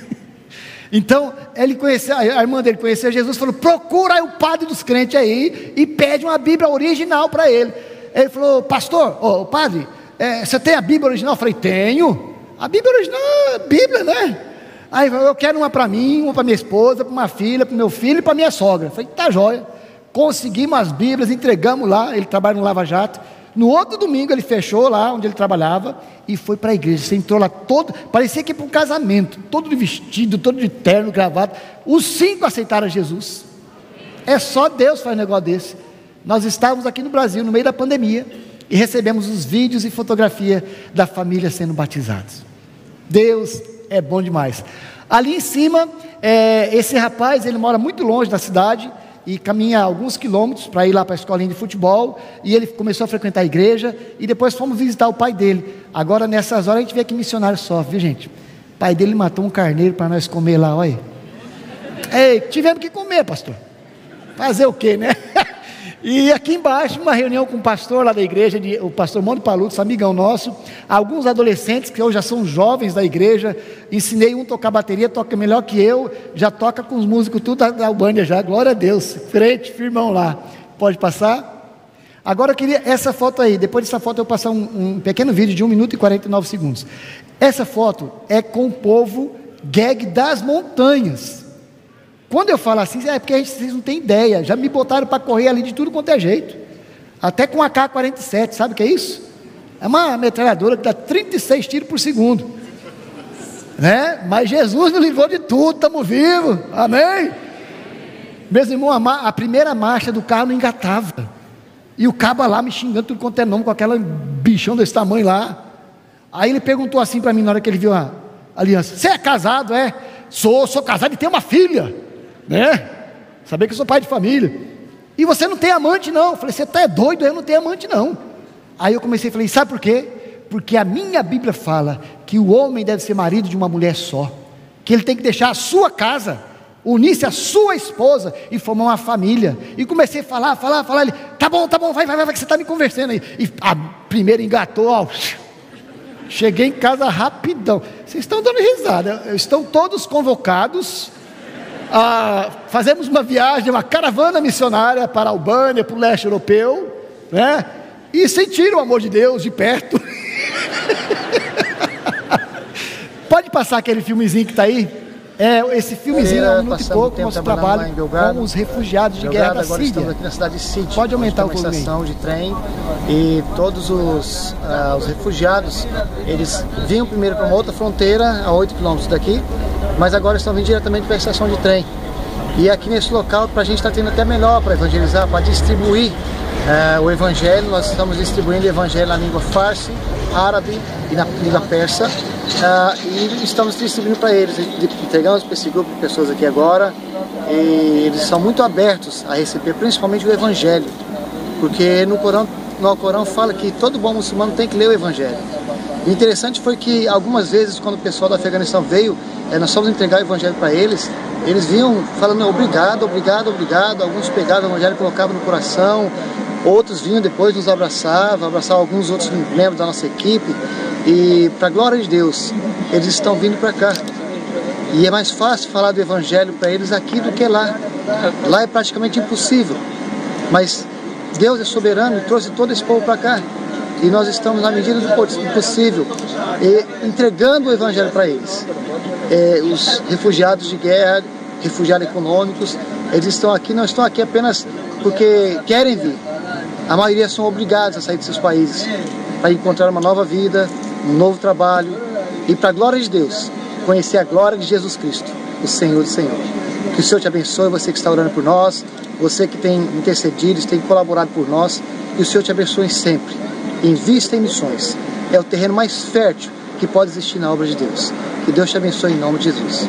B: [LAUGHS] então, ele conheceu, a irmã dele conheceu Jesus, falou: procura o padre dos crentes aí e pede uma Bíblia original para ele. Ele falou: Pastor, oh, padre, é, você tem a Bíblia original? Eu falei, tenho. A Bíblia original é Bíblia, né? Aí eu quero uma para mim, uma para minha esposa, para uma filha, para meu filho e para minha sogra. Eu falei, tá jóia. Conseguimos as Bíblias, entregamos lá, ele trabalha no Lava Jato. No outro domingo ele fechou lá onde ele trabalhava e foi para a igreja. Você entrou lá todo, parecia que para um casamento, todo de vestido, todo de terno, gravado. Os cinco aceitaram Jesus. É só Deus faz um negócio desse. Nós estávamos aqui no Brasil, no meio da pandemia e recebemos os vídeos e fotografia da família sendo batizados. Deus é bom demais. Ali em cima, é, esse rapaz, ele mora muito longe da cidade e caminha alguns quilômetros para ir lá para a escolinha de futebol. E ele começou a frequentar a igreja e depois fomos visitar o pai dele. Agora, nessas horas, a gente vê que missionário sofre, viu gente? O pai dele matou um carneiro para nós comer lá, olha. Ei, tivemos que comer, pastor. Fazer o quê, né? [LAUGHS] E aqui embaixo, uma reunião com o pastor lá da igreja, de, o pastor Mônio Palutz, amigão nosso, alguns adolescentes que hoje já são jovens da igreja, ensinei um a tocar bateria, toca melhor que eu, já toca com os músicos tudo da, da Albânia já, glória a Deus, frente, firmão lá. Pode passar? Agora eu queria essa foto aí, depois dessa foto eu vou passar um, um pequeno vídeo de 1 minuto e 49 segundos. Essa foto é com o povo gag das montanhas. Quando eu falo assim, é porque a gente, vocês não têm ideia. Já me botaram para correr ali de tudo quanto é jeito. Até com a K-47, sabe o que é isso? É uma metralhadora que dá 36 tiros por segundo. Né? Mas Jesus nos livrou de tudo, estamos vivos. Amém? Meus irmãos, a, primeira marcha do carro não engatava. E o cabo lá me xingando tudo quanto é nome, com aquela bichão desse tamanho lá. Aí ele perguntou assim para mim na hora que ele viu a aliança: Você é casado? É? Sou, sou casado e tenho uma filha, né? Saber que eu sou pai de família. E você não tem amante, não. Eu falei: Você tá doido? Eu não tenho amante, não. Aí eu comecei a falar: Sabe por quê? Porque a minha Bíblia fala que o homem deve ser marido de uma mulher só, que ele tem que deixar a sua casa unisse a sua esposa e formar uma família. E comecei a falar, falar, falar. Ele, tá bom, tá bom, vai, vai, vai, que você está me conversando aí. E a primeira engatou, ó. Cheguei em casa rapidão. Vocês estão dando risada. Estão todos convocados. A, fazemos uma viagem, uma caravana missionária para a Albânia, para o leste europeu, né? E sentiram o amor de Deus de perto. [LAUGHS] Pode passar aquele filmezinho que está aí? É, esse filmezinho é um minuto e pouco, nosso trabalho com os refugiados de Belgrado, guerra da
C: agora Estamos aqui na cidade de.
B: Pode aumentar o
C: volume. estação de trem e todos os, uh, os refugiados, eles vinham primeiro para uma outra fronteira, a 8 quilômetros daqui, mas agora estão vindo diretamente para a estação de trem. E aqui nesse local, para a gente está tendo até melhor para evangelizar, para distribuir uh, o evangelho. Nós estamos distribuindo o evangelho na língua farsi, árabe e na língua persa. Uh, e estamos distribuindo para eles. Entregamos para esse grupo de pessoas aqui agora. E eles são muito abertos a receber, principalmente o Evangelho. Porque no Corão, no Corão fala que todo bom muçulmano tem que ler o Evangelho. O interessante foi que algumas vezes, quando o pessoal do Afeganistão veio, eh, nós fomos entregar o Evangelho para eles, eles vinham falando obrigado, obrigado, obrigado. Alguns pegavam o Evangelho e colocavam no coração, outros vinham depois nos abraçavam, abraçavam alguns outros membros da nossa equipe. E para a glória de Deus, eles estão vindo para cá. E é mais fácil falar do Evangelho para eles aqui do que lá. Lá é praticamente impossível. Mas Deus é soberano e trouxe todo esse povo para cá. E nós estamos, na medida do possível, entregando o Evangelho para eles. É, os refugiados de guerra, refugiados econômicos, eles estão aqui, não estão aqui apenas porque querem vir. A maioria são obrigados a sair de seus países para encontrar uma nova vida, um novo trabalho e para a glória de Deus, conhecer a glória de Jesus Cristo, o Senhor do Senhor. Que o Senhor te abençoe, você que está orando por nós, você que tem intercedido, tem colaborado por nós, que o Senhor te abençoe sempre. Invista em missões. É o terreno mais fértil que pode existir na obra de Deus. Que Deus te abençoe em nome de Jesus.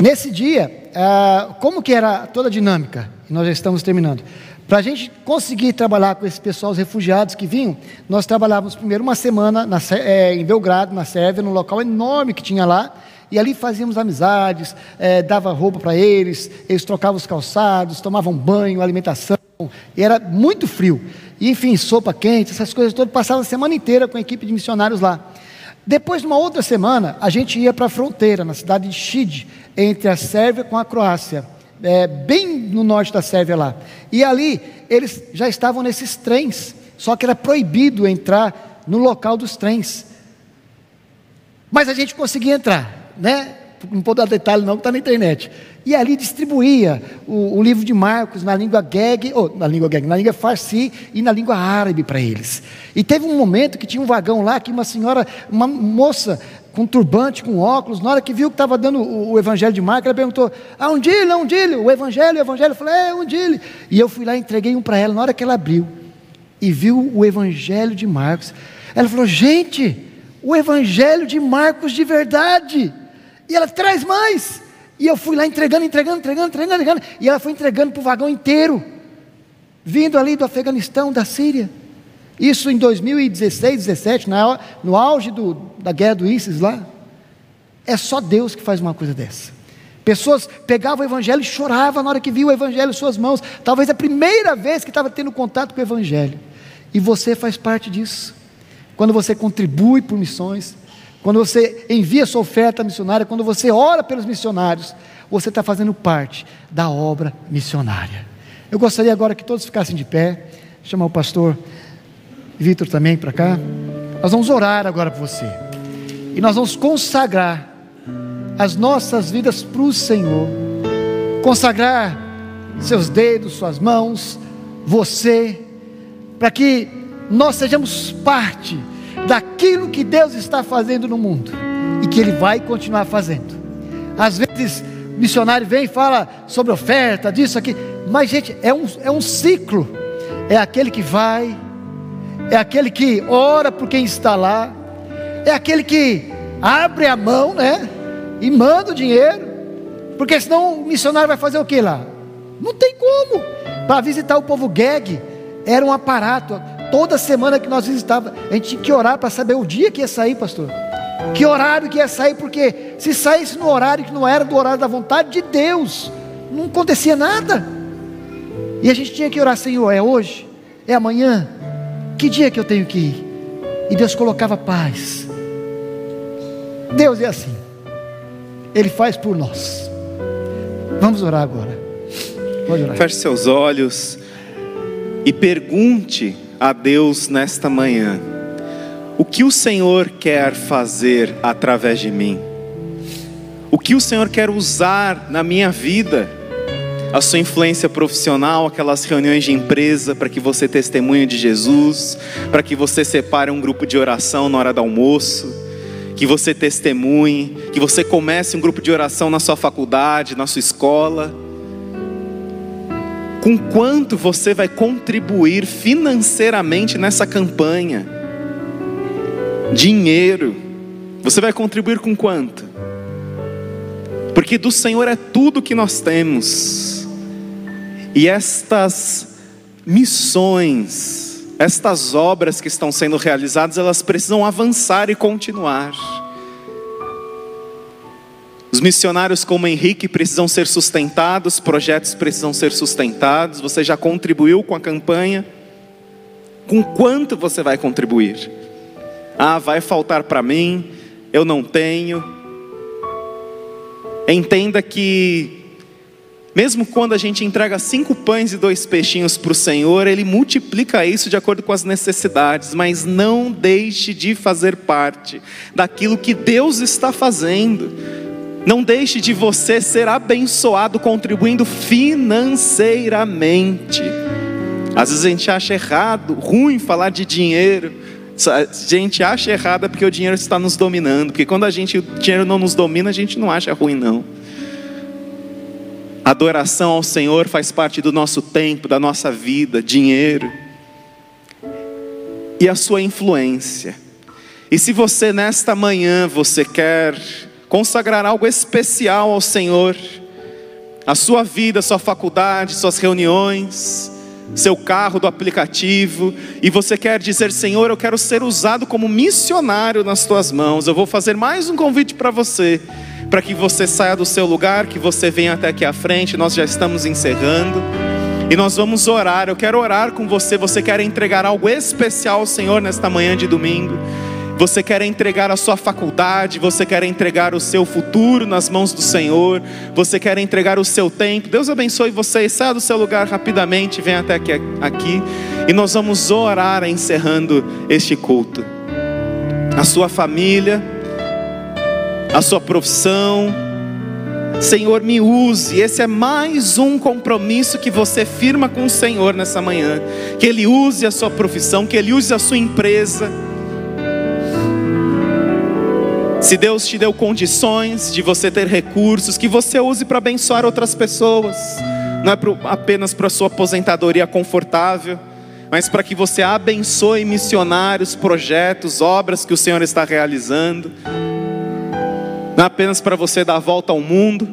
B: Nesse dia, ah, como que era toda a dinâmica? Nós já estamos terminando. Para a gente conseguir trabalhar com esse pessoal, os refugiados que vinham, nós trabalhávamos primeiro uma semana na, é, em Belgrado, na Sérvia, num local enorme que tinha lá, e ali fazíamos amizades, é, dava roupa para eles, eles trocavam os calçados, tomavam banho, alimentação, e era muito frio. E, enfim, sopa quente, essas coisas todas, passava a semana inteira com a equipe de missionários lá. Depois, numa outra semana, a gente ia para a fronteira, na cidade de Shid, entre a Sérvia com a Croácia é, bem no norte da Sérvia lá. E ali eles já estavam nesses trens, só que era proibido entrar no local dos trens. Mas a gente conseguia entrar, né? Não vou dar detalhe não, que está na internet. E ali distribuía o, o, livro de Marcos na língua geg, ou na língua geg, na língua farsi e na língua árabe para eles. E teve um momento que tinha um vagão lá que uma senhora, uma moça com turbante, com óculos, na hora que viu que estava dando o, o, evangelho de Marcos, ela perguntou: Ah, um dia, um dia, o evangelho, o evangelho. Eu falei: É, um dia. E eu fui lá e entreguei um para ela. Na hora que ela abriu e viu o evangelho de Marcos, ela falou: Gente, o evangelho de Marcos de verdade. E ela traz mais. E eu fui lá entregando, entregando, entregando, entregando, entregando. E ela foi entregando para o vagão inteiro, vindo ali do Afeganistão, da Síria. Isso em 2016, 17, no auge do, da guerra do ISIS lá. É só Deus que faz uma coisa dessa. Pessoas pegavam o evangelho e choravam na hora que viam o evangelho em suas mãos. Talvez a primeira vez que estava tendo contato com o evangelho. E você faz parte disso. Quando você contribui por missões, quando você envia sua oferta missionária, quando você ora pelos missionários, você está fazendo parte da obra missionária. Eu gostaria agora que todos ficassem de pé, chamar o pastor Vitor também para cá. Nós vamos orar agora por você. E nós vamos consagrar as nossas vidas para o Senhor. Consagrar seus dedos, suas mãos, você, para que nós sejamos parte daquilo que Deus está fazendo no mundo e que Ele vai continuar fazendo. Às vezes, missionário vem e fala sobre oferta, disso, aqui, mas, gente, é um, é um ciclo. É aquele que vai, é aquele que ora por quem está lá, é aquele que abre a mão, né? E manda o dinheiro, porque senão o missionário vai fazer o que lá? Não tem como. Para visitar o povo gag, era um aparato. Toda semana que nós visitávamos, a gente tinha que orar para saber o dia que ia sair, pastor. Que horário que ia sair, porque se saísse no horário que não era do horário da vontade de Deus, não acontecia nada. E a gente tinha que orar, Senhor, é hoje? É amanhã? Que dia que eu tenho que ir? E Deus colocava paz. Deus é assim. Ele faz por nós. Vamos orar agora.
A: Pode orar. Feche seus olhos e pergunte a Deus nesta manhã: o que o Senhor quer fazer através de mim? O que o Senhor quer usar na minha vida? A sua influência profissional, aquelas reuniões de empresa para que você testemunhe de Jesus, para que você separe um grupo de oração na hora do almoço, que você testemunhe, que você comece um grupo de oração na sua faculdade, na sua escola com quanto você vai contribuir financeiramente nessa campanha. Dinheiro. Você vai contribuir com quanto? Porque do Senhor é tudo que nós temos. E estas missões, estas obras que estão sendo realizadas, elas precisam avançar e continuar. Os missionários como Henrique precisam ser sustentados, projetos precisam ser sustentados. Você já contribuiu com a campanha? Com quanto você vai contribuir? Ah, vai faltar para mim, eu não tenho. Entenda que, mesmo quando a gente entrega cinco pães e dois peixinhos para o Senhor, Ele multiplica isso de acordo com as necessidades, mas não deixe de fazer parte daquilo que Deus está fazendo. Não deixe de você ser abençoado contribuindo financeiramente. Às vezes a gente acha errado, ruim falar de dinheiro. A gente acha errado é porque o dinheiro está nos dominando. Porque quando a gente, o dinheiro não nos domina, a gente não acha ruim, não. Adoração ao Senhor faz parte do nosso tempo, da nossa vida, dinheiro. E a sua influência. E se você nesta manhã você quer consagrar algo especial ao Senhor, a sua vida, sua faculdade, suas reuniões, seu carro do aplicativo, e você quer dizer, Senhor, eu quero ser usado como missionário nas tuas mãos. Eu vou fazer mais um convite para você, para que você saia do seu lugar, que você venha até aqui à frente. Nós já estamos encerrando. E nós vamos orar. Eu quero orar com você. Você quer entregar algo especial ao Senhor nesta manhã de domingo? Você quer entregar a sua faculdade, você quer entregar o seu futuro nas mãos do Senhor, você quer entregar o seu tempo. Deus abençoe você. Saia do seu lugar rapidamente, venha até aqui, aqui e nós vamos orar encerrando este culto. A sua família, a sua profissão, Senhor, me use. Esse é mais um compromisso que você firma com o Senhor nessa manhã. Que Ele use a sua profissão, que Ele use a sua empresa se Deus te deu condições de você ter recursos, que você use para abençoar outras pessoas, não é apenas para sua aposentadoria confortável, mas para que você abençoe missionários, projetos, obras que o Senhor está realizando, não é apenas para você dar a volta ao mundo,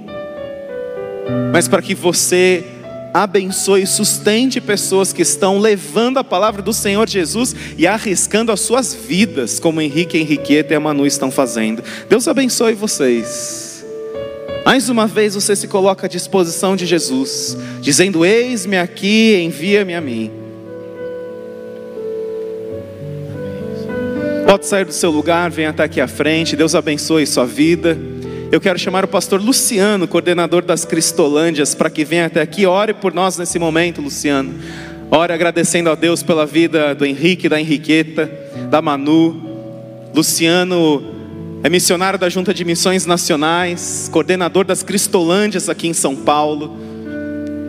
A: mas para que você abençoe e sustente pessoas que estão levando a palavra do Senhor Jesus e arriscando as suas vidas, como Henrique, Henriqueta e a Manu estão fazendo. Deus abençoe vocês. Mais uma vez você se coloca à disposição de Jesus, dizendo: Eis-me aqui, envia-me a mim. Pode sair do seu lugar, venha até aqui à frente. Deus abençoe sua vida. Eu quero chamar o pastor Luciano, coordenador das Cristolândias, para que venha até aqui. Ore por nós nesse momento, Luciano. Ore agradecendo a Deus pela vida do Henrique, da Henriqueta, da Manu. Luciano é missionário da Junta de Missões Nacionais, coordenador das Cristolândias aqui em São Paulo.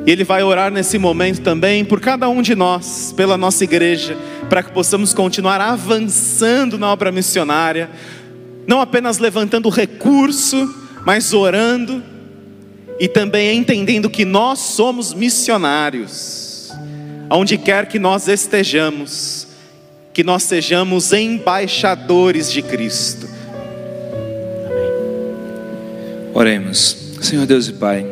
A: E ele vai orar nesse momento também por cada um de nós, pela nossa igreja, para que possamos continuar avançando na obra missionária, não apenas levantando recurso, mas orando e também entendendo que nós somos missionários, aonde quer que nós estejamos, que nós sejamos embaixadores de Cristo.
D: Oremos. Senhor Deus e Pai,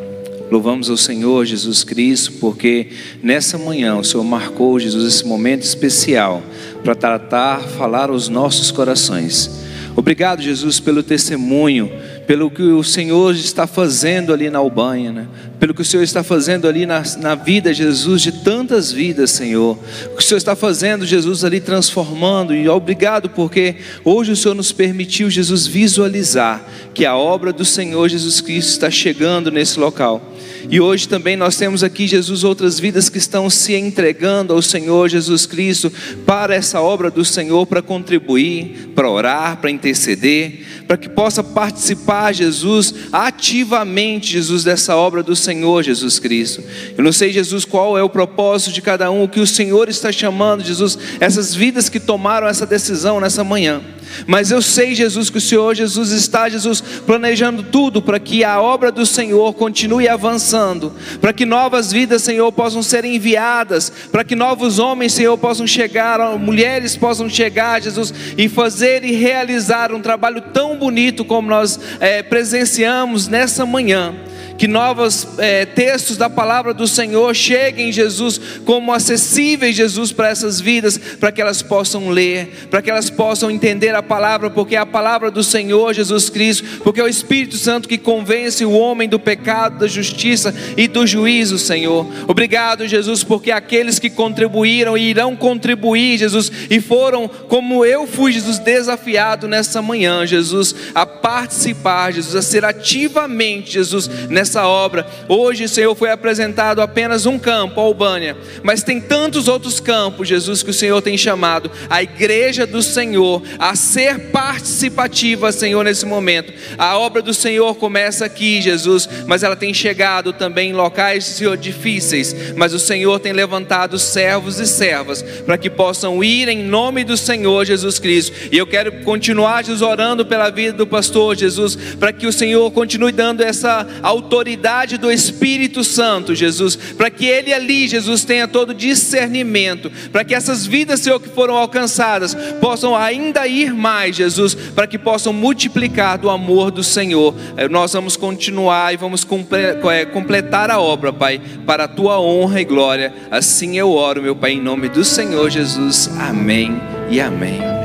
D: louvamos ao Senhor Jesus Cristo, porque nessa manhã o Senhor marcou, Jesus, esse momento especial para tratar, falar aos nossos corações. Obrigado, Jesus, pelo testemunho pelo que o Senhor está fazendo ali na Albanha, né? pelo que o Senhor está fazendo ali na, na vida, Jesus, de tantas vidas, Senhor. O que o Senhor está fazendo, Jesus, ali transformando, e obrigado porque hoje o Senhor nos permitiu, Jesus, visualizar que a obra do Senhor Jesus Cristo está chegando nesse local. E hoje também nós temos aqui, Jesus, outras vidas que estão se entregando ao Senhor Jesus Cristo para essa obra do Senhor, para contribuir, para orar, para interceder, para que possa participar, Jesus, ativamente, Jesus, dessa obra do Senhor Jesus Cristo. Eu não sei, Jesus, qual é o propósito de cada um, o que o Senhor está chamando, Jesus, essas vidas que tomaram essa decisão nessa manhã. Mas eu sei, Jesus, que o Senhor Jesus está, Jesus, planejando tudo para que a obra do Senhor continue avançando, para que novas vidas, Senhor, possam ser enviadas, para que novos homens, Senhor, possam chegar, mulheres possam chegar, Jesus, e fazer e realizar um trabalho tão bonito como nós é, presenciamos nessa manhã que novos é, textos da palavra do Senhor cheguem, Jesus, como acessíveis, Jesus, para essas vidas, para que elas possam ler, para que elas possam entender a palavra, porque é a palavra do Senhor Jesus Cristo, porque é o Espírito Santo que convence o homem do pecado, da justiça e do juízo, Senhor. Obrigado, Jesus, porque aqueles que contribuíram e irão contribuir, Jesus, e foram, como eu fui, Jesus, desafiado nessa manhã, Jesus, a participar, Jesus, a ser ativamente, Jesus, nessa nessa obra. Hoje, Senhor, foi apresentado apenas um campo, a Albânia, mas tem tantos outros campos, Jesus, que o Senhor tem chamado a igreja do Senhor a ser participativa, Senhor, nesse momento. A obra do Senhor começa aqui, Jesus, mas ela tem chegado também em locais, Senhor, difíceis, mas o Senhor tem levantado servos e servas para que possam ir em nome do Senhor Jesus Cristo. E eu quero continuar, Jesus, orando pela vida do pastor Jesus, para que o Senhor continue dando essa autoridade autoridade do Espírito Santo, Jesus, para que ele ali, Jesus, tenha todo discernimento, para que essas vidas, Senhor, que foram alcançadas, possam ainda ir mais, Jesus, para que possam multiplicar do amor do Senhor. Eh, nós vamos continuar e vamos eh, completar a obra, Pai, para a tua honra e glória. Assim eu oro, meu Pai, em nome do Senhor Jesus. Amém e amém.